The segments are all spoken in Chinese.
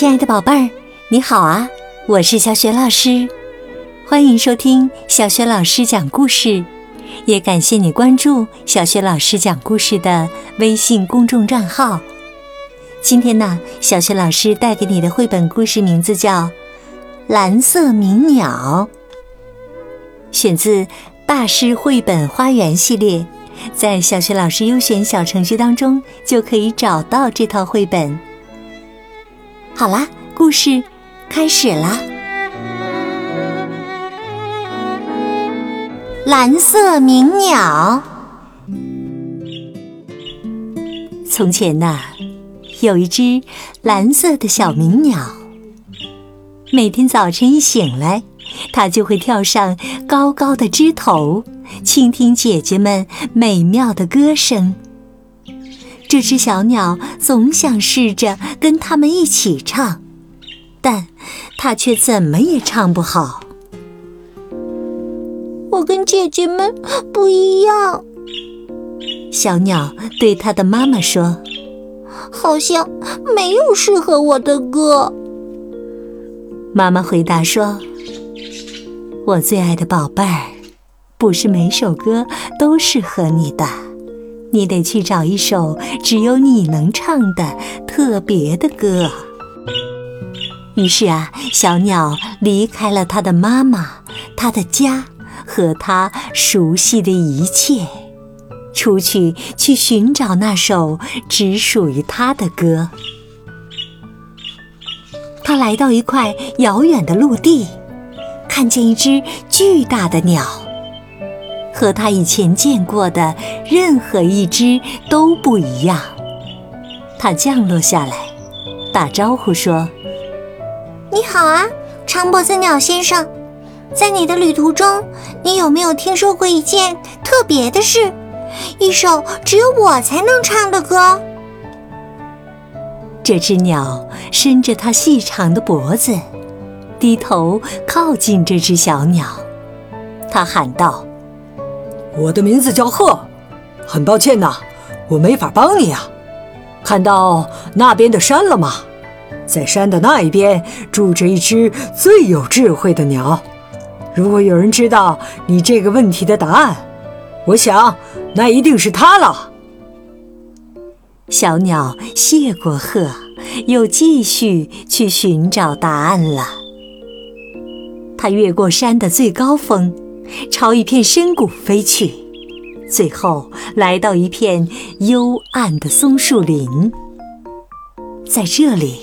亲爱的宝贝儿，你好啊！我是小雪老师，欢迎收听小雪老师讲故事，也感谢你关注小雪老师讲故事的微信公众账号。今天呢，小雪老师带给你的绘本故事名字叫《蓝色鸣鸟》，选自《大师绘本花园》系列，在小雪老师优选小程序当中就可以找到这套绘本。好啦，故事开始啦！蓝色鸣鸟。从前呐，有一只蓝色的小鸣鸟。每天早晨一醒来，它就会跳上高高的枝头，倾听姐姐们美妙的歌声。这只小鸟总想试着跟它们一起唱，但它却怎么也唱不好。我跟姐姐们不一样，小鸟对它的妈妈说：“好像没有适合我的歌。”妈妈回答说：“我最爱的宝贝儿，不是每首歌都适合你的。”你得去找一首只有你能唱的特别的歌。于是啊，小鸟离开了它的妈妈、它的家和它熟悉的一切，出去去寻找那首只属于它的歌。它来到一块遥远的陆地，看见一只巨大的鸟。和他以前见过的任何一只都不一样。他降落下来，打招呼说：“你好啊，长脖子鸟先生，在你的旅途中，你有没有听说过一件特别的事？一首只有我才能唱的歌？”这只鸟伸着它细长的脖子，低头靠近这只小鸟，它喊道。我的名字叫鹤，很抱歉呐，我没法帮你啊。看到那边的山了吗？在山的那一边住着一只最有智慧的鸟。如果有人知道你这个问题的答案，我想那一定是它了。小鸟谢过鹤，又继续去寻找答案了。它越过山的最高峰。朝一片深谷飞去，最后来到一片幽暗的松树林。在这里，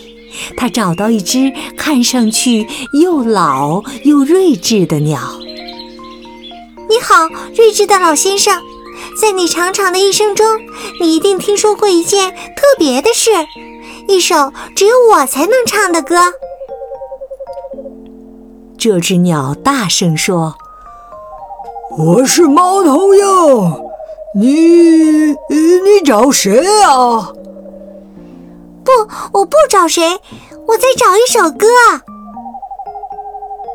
他找到一只看上去又老又睿智的鸟。你好，睿智的老先生，在你长长的一生中，你一定听说过一件特别的事，一首只有我才能唱的歌。这只鸟大声说。我是猫头鹰，你你找谁啊？不，我不找谁，我在找一首歌。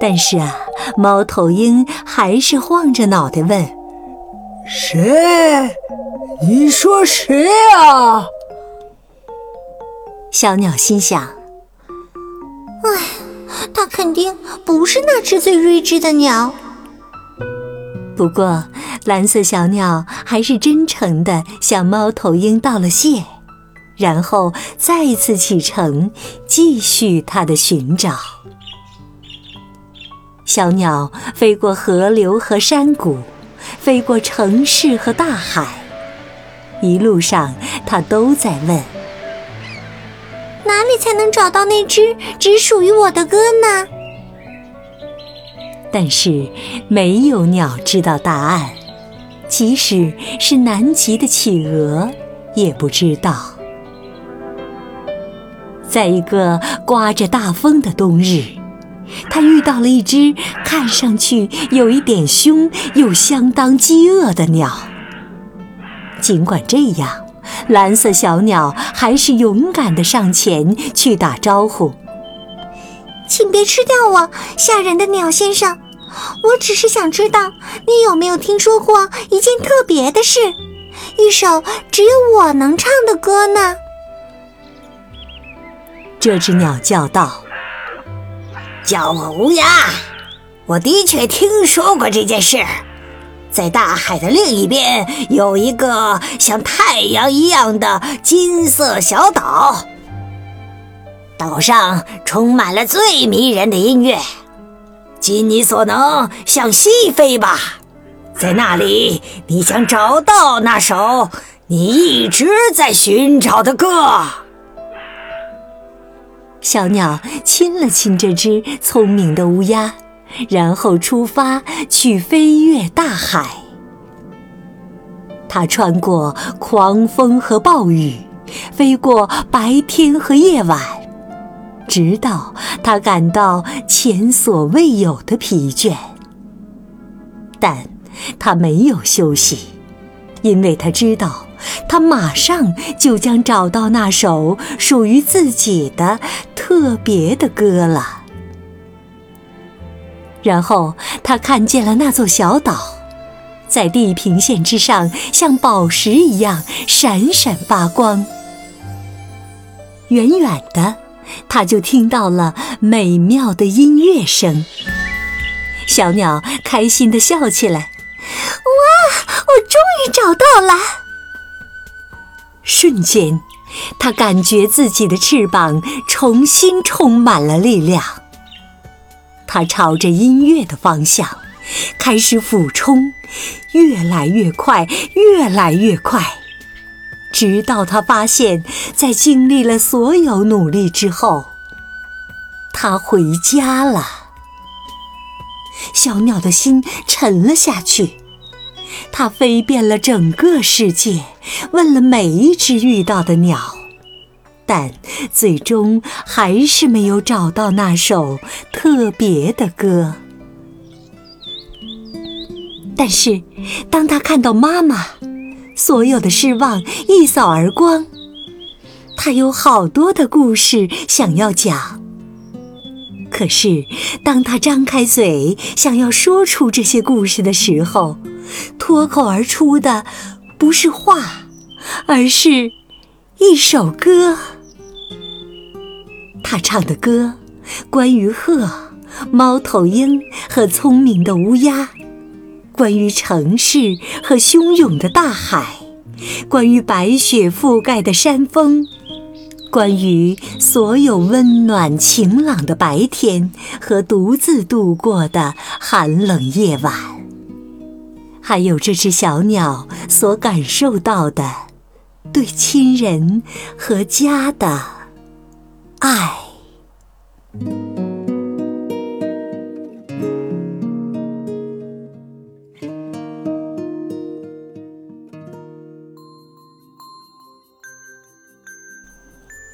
但是啊，猫头鹰还是晃着脑袋问：“谁？你说谁啊？”小鸟心想：“哎，它肯定不是那只最睿智的鸟。”不过，蓝色小鸟还是真诚地向猫头鹰道了谢，然后再次启程，继续它的寻找。小鸟飞过河流和山谷，飞过城市和大海，一路上它都在问：哪里才能找到那只只属于我的歌呢？但是没有鸟知道答案，即使是南极的企鹅也不知道。在一个刮着大风的冬日，他遇到了一只看上去有一点凶又相当饥饿的鸟。尽管这样，蓝色小鸟还是勇敢地上前去打招呼。请别吃掉我，吓人的鸟先生！我只是想知道，你有没有听说过一件特别的事，一首只有我能唱的歌呢？这只鸟叫道：“叫我乌鸦，我的确听说过这件事。在大海的另一边，有一个像太阳一样的金色小岛，岛上充满了最迷人的音乐。尽你所能，向西飞吧，在那里，你将找到那首你一直在寻找的歌。”小鸟亲了亲这只聪明的乌鸦，然后出发去飞越大海。它穿过狂风和暴雨，飞过白天和夜晚，直到他感到前所未有的疲倦。但他没有休息，因为他知道。他马上就将找到那首属于自己的特别的歌了。然后他看见了那座小岛，在地平线之上，像宝石一样闪闪发光。远远的，他就听到了美妙的音乐声。小鸟开心地笑起来：“哇，我终于找到了！”瞬间，他感觉自己的翅膀重新充满了力量。他朝着音乐的方向开始俯冲，越来越快，越来越快，直到他发现，在经历了所有努力之后，他回家了。小鸟的心沉了下去。它飞遍了整个世界，问了每一只遇到的鸟，但最终还是没有找到那首特别的歌。但是，当他看到妈妈，所有的失望一扫而光。他有好多的故事想要讲，可是当他张开嘴想要说出这些故事的时候，脱口而出的不是话，而是一首歌。他唱的歌，关于鹤、猫头鹰和聪明的乌鸦，关于城市和汹涌的大海，关于白雪覆盖的山峰，关于所有温暖晴朗的白天和独自度过的寒冷夜晚。还有这只小鸟所感受到的对亲人和家的爱。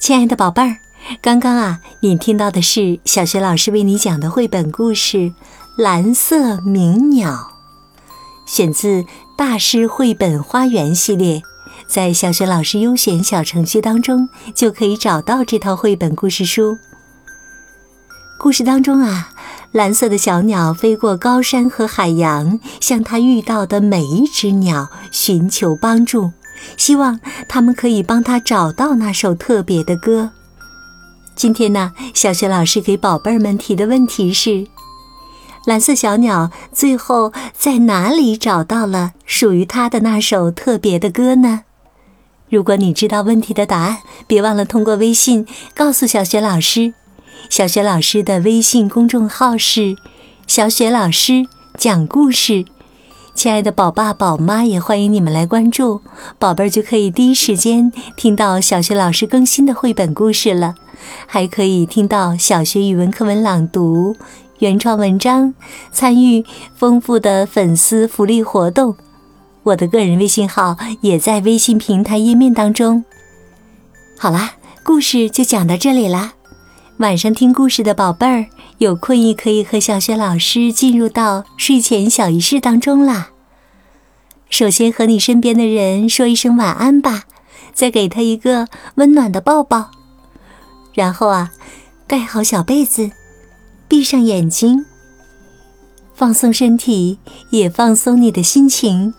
亲爱的宝贝儿，刚刚啊，你听到的是小学老师为你讲的绘本故事《蓝色鸣鸟》。选自大师绘本花园系列，在小学老师优选小程序当中就可以找到这套绘本故事书。故事当中啊，蓝色的小鸟飞过高山和海洋，向它遇到的每一只鸟寻求帮助，希望它们可以帮它找到那首特别的歌。今天呢，小雪老师给宝贝儿们提的问题是。蓝色小鸟最后在哪里找到了属于它的那首特别的歌呢？如果你知道问题的答案，别忘了通过微信告诉小雪老师。小雪老师的微信公众号是“小雪老师讲故事”。亲爱的宝爸宝妈也欢迎你们来关注，宝贝儿就可以第一时间听到小学老师更新的绘本故事了，还可以听到小学语文课文朗读。原创文章，参与丰富的粉丝福利活动，我的个人微信号也在微信平台页面当中。好啦，故事就讲到这里啦。晚上听故事的宝贝儿，有困意可以和小雪老师进入到睡前小仪式当中啦。首先和你身边的人说一声晚安吧，再给他一个温暖的抱抱，然后啊，盖好小被子。闭上眼睛，放松身体，也放松你的心情。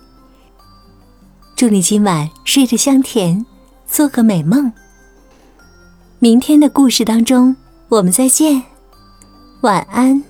祝你今晚睡得香甜，做个美梦。明天的故事当中，我们再见，晚安。